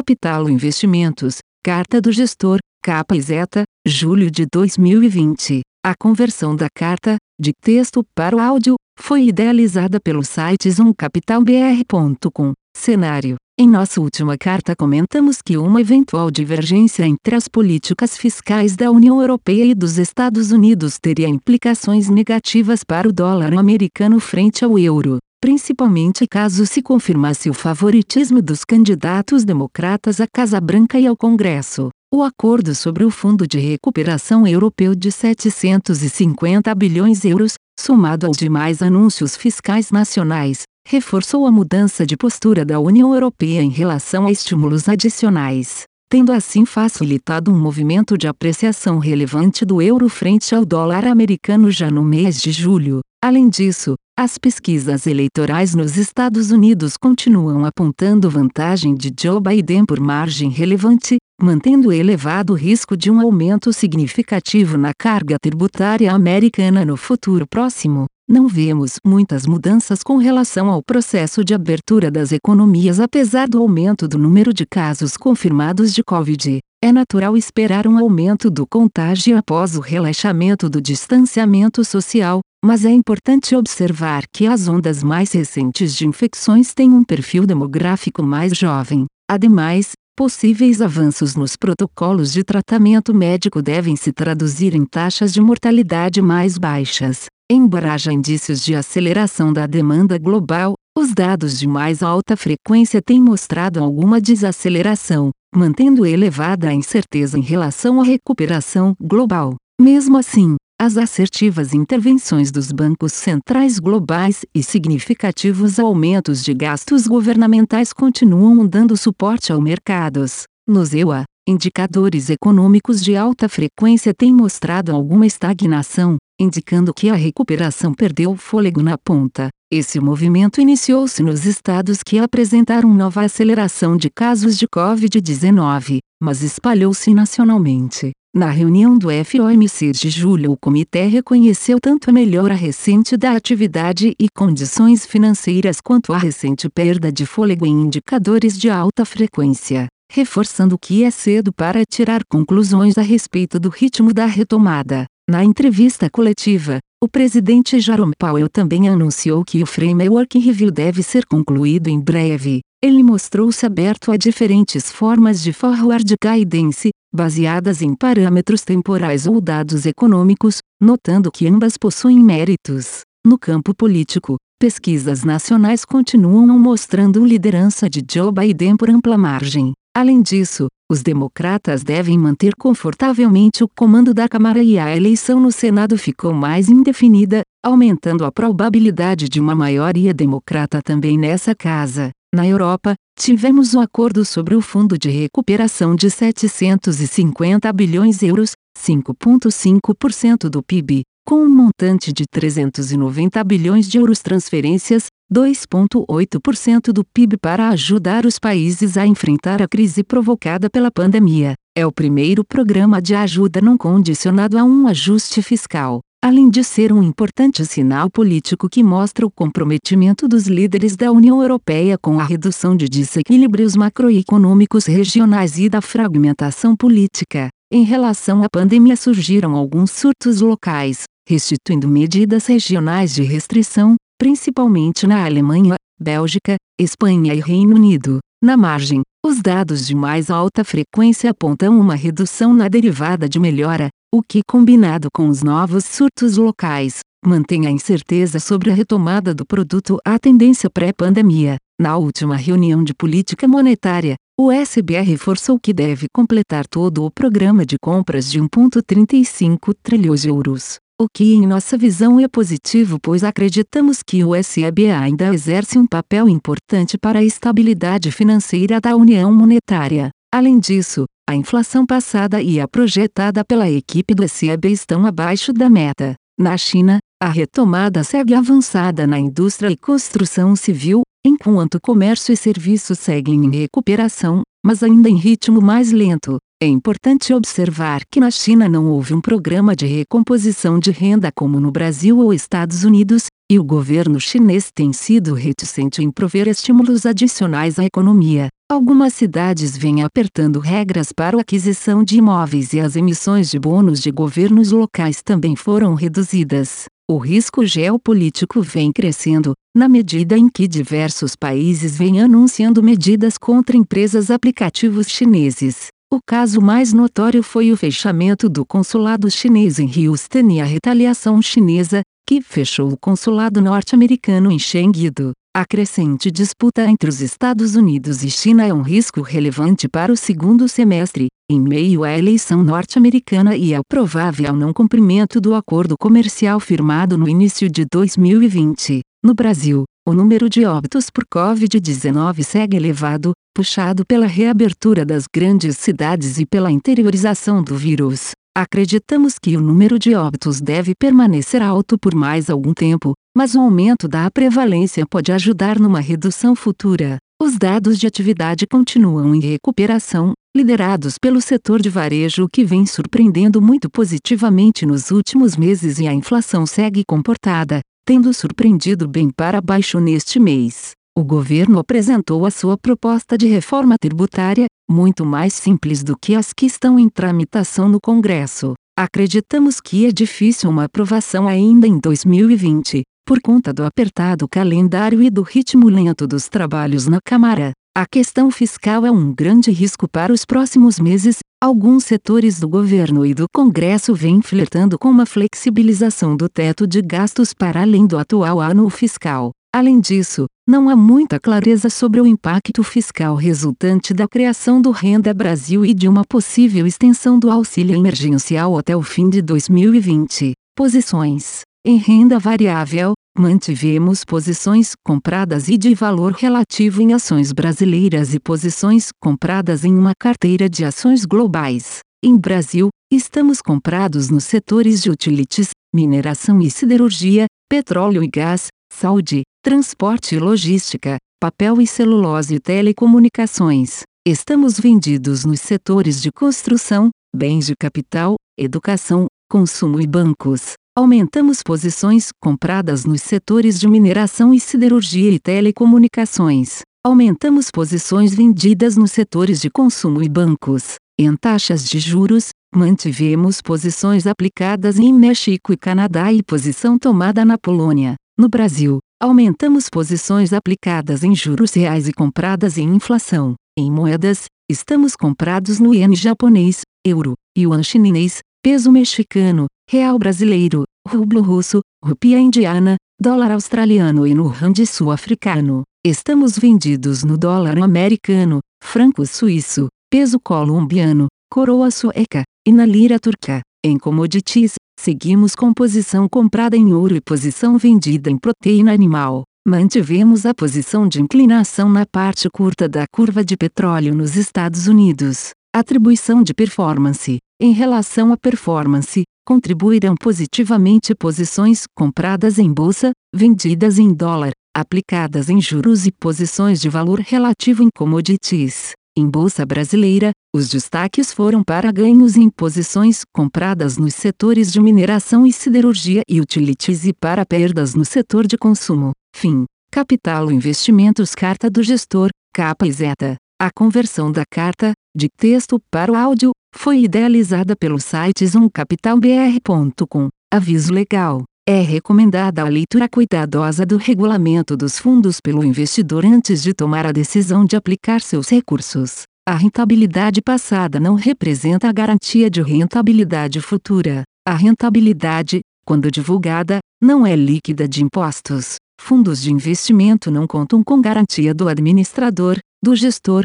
Capital Investimentos, Carta do Gestor, capa e zeta, julho de 2020. A conversão da carta, de texto para o áudio, foi idealizada pelo site zoomcapitalbr.com. Cenário: Em nossa última carta comentamos que uma eventual divergência entre as políticas fiscais da União Europeia e dos Estados Unidos teria implicações negativas para o dólar americano frente ao euro principalmente caso se confirmasse o favoritismo dos candidatos democratas à Casa Branca e ao Congresso. O acordo sobre o Fundo de Recuperação Europeu de 750 bilhões de euros, somado aos demais anúncios fiscais nacionais, reforçou a mudança de postura da União Europeia em relação a estímulos adicionais, tendo assim facilitado um movimento de apreciação relevante do euro frente ao dólar americano já no mês de julho. Além disso, as pesquisas eleitorais nos Estados Unidos continuam apontando vantagem de Joe Biden por margem relevante, mantendo elevado risco de um aumento significativo na carga tributária americana no futuro próximo. Não vemos muitas mudanças com relação ao processo de abertura das economias apesar do aumento do número de casos confirmados de Covid. É natural esperar um aumento do contágio após o relaxamento do distanciamento social, mas é importante observar que as ondas mais recentes de infecções têm um perfil demográfico mais jovem. Ademais, possíveis avanços nos protocolos de tratamento médico devem se traduzir em taxas de mortalidade mais baixas. Embora haja indícios de aceleração da demanda global, os dados de mais alta frequência têm mostrado alguma desaceleração, mantendo elevada a incerteza em relação à recuperação global. Mesmo assim, as assertivas intervenções dos bancos centrais globais e significativos aumentos de gastos governamentais continuam dando suporte ao mercados. Nos EUA, indicadores econômicos de alta frequência têm mostrado alguma estagnação, indicando que a recuperação perdeu fôlego na ponta. Esse movimento iniciou-se nos estados que apresentaram nova aceleração de casos de Covid-19, mas espalhou-se nacionalmente. Na reunião do FOMC de julho, o comitê reconheceu tanto a melhora recente da atividade e condições financeiras quanto a recente perda de fôlego em indicadores de alta frequência, reforçando que é cedo para tirar conclusões a respeito do ritmo da retomada. Na entrevista coletiva, o presidente Jerome Powell também anunciou que o Framework Review deve ser concluído em breve. Ele mostrou-se aberto a diferentes formas de forward guidance, baseadas em parâmetros temporais ou dados econômicos, notando que ambas possuem méritos. No campo político, pesquisas nacionais continuam mostrando liderança de Joe Biden por ampla margem. Além disso, os democratas devem manter confortavelmente o comando da Câmara e a eleição no Senado ficou mais indefinida, aumentando a probabilidade de uma maioria democrata também nessa casa. Na Europa, tivemos um acordo sobre o Fundo de Recuperação de 750 bilhões de euros, 5,5% do PIB, com um montante de 390 bilhões de euros transferências, 2,8% do PIB para ajudar os países a enfrentar a crise provocada pela pandemia. É o primeiro programa de ajuda não condicionado a um ajuste fiscal além de ser um importante sinal político que mostra o comprometimento dos líderes da União Europeia com a redução de desequilíbrios macroeconômicos regionais e da fragmentação política. Em relação à pandemia surgiram alguns surtos locais, restituindo medidas regionais de restrição, principalmente na Alemanha, Bélgica, Espanha e Reino Unido. Na margem, os dados de mais alta frequência apontam uma redução na derivada de melhora, o que, combinado com os novos surtos locais, mantém a incerteza sobre a retomada do produto à tendência pré-pandemia. Na última reunião de política monetária, o SBR reforçou que deve completar todo o programa de compras de 1,35 trilhões de euros, o que em nossa visão é positivo pois acreditamos que o SEB ainda exerce um papel importante para a estabilidade financeira da União Monetária. Além disso, a inflação passada e a projetada pela equipe do SEB estão abaixo da meta. Na China, a retomada segue avançada na indústria e construção civil, enquanto comércio e serviços seguem em recuperação, mas ainda em ritmo mais lento. É importante observar que na China não houve um programa de recomposição de renda como no Brasil ou Estados Unidos, e o governo chinês tem sido reticente em prover estímulos adicionais à economia. Algumas cidades vêm apertando regras para a aquisição de imóveis e as emissões de bônus de governos locais também foram reduzidas. O risco geopolítico vem crescendo, na medida em que diversos países vêm anunciando medidas contra empresas aplicativos chineses. O caso mais notório foi o fechamento do consulado chinês em Houston e a retaliação chinesa, que fechou o consulado norte-americano em Chengdu. A crescente disputa entre os Estados Unidos e China é um risco relevante para o segundo semestre, em meio à eleição norte-americana e ao provável não cumprimento do acordo comercial firmado no início de 2020. No Brasil, o número de óbitos por Covid-19 segue elevado, puxado pela reabertura das grandes cidades e pela interiorização do vírus. Acreditamos que o número de óbitos deve permanecer alto por mais algum tempo, mas o aumento da prevalência pode ajudar numa redução futura. Os dados de atividade continuam em recuperação, liderados pelo setor de varejo que vem surpreendendo muito positivamente nos últimos meses e a inflação segue comportada, tendo surpreendido bem para baixo neste mês. O governo apresentou a sua proposta de reforma tributária, muito mais simples do que as que estão em tramitação no Congresso. Acreditamos que é difícil uma aprovação ainda em 2020, por conta do apertado calendário e do ritmo lento dos trabalhos na Câmara. A questão fiscal é um grande risco para os próximos meses. Alguns setores do governo e do Congresso vêm flertando com uma flexibilização do teto de gastos para além do atual ano fiscal. Além disso, não há muita clareza sobre o impacto fiscal resultante da criação do Renda Brasil e de uma possível extensão do auxílio emergencial até o fim de 2020. Posições: Em renda variável, mantivemos posições compradas e de valor relativo em ações brasileiras e posições compradas em uma carteira de ações globais. Em Brasil, estamos comprados nos setores de utilities, mineração e siderurgia, petróleo e gás, saúde, transporte e logística, papel e celulose e telecomunicações. Estamos vendidos nos setores de construção, bens de capital, educação, consumo e bancos. Aumentamos posições compradas nos setores de mineração e siderurgia e telecomunicações. Aumentamos posições vendidas nos setores de consumo e bancos. Em taxas de juros, mantivemos posições aplicadas em México e Canadá e posição tomada na Polônia. No Brasil, aumentamos posições aplicadas em juros reais e compradas em inflação. Em moedas, estamos comprados no iene japonês, euro, yuan chinês, peso mexicano, real brasileiro, rublo russo, rupia indiana, dólar australiano e no rand sul-africano. Estamos vendidos no dólar americano, franco suíço, peso colombiano, coroa sueca, e na lira turca. Em commodities, Seguimos com posição comprada em ouro e posição vendida em proteína animal. Mantivemos a posição de inclinação na parte curta da curva de petróleo nos Estados Unidos. Atribuição de performance. Em relação à performance, contribuirão positivamente posições compradas em bolsa, vendidas em dólar, aplicadas em juros e posições de valor relativo em commodities. Em Bolsa Brasileira, os destaques foram para ganhos em posições compradas nos setores de mineração e siderurgia e utilities e para perdas no setor de consumo. Fim. Capital Investimentos Carta do Gestor, capa e zeta. A conversão da carta, de texto para o áudio, foi idealizada pelo site zoomcapitalbr.com. Aviso legal. É recomendada a leitura cuidadosa do regulamento dos fundos pelo investidor antes de tomar a decisão de aplicar seus recursos. A rentabilidade passada não representa a garantia de rentabilidade futura. A rentabilidade, quando divulgada, não é líquida de impostos. Fundos de investimento não contam com garantia do administrador, do gestor,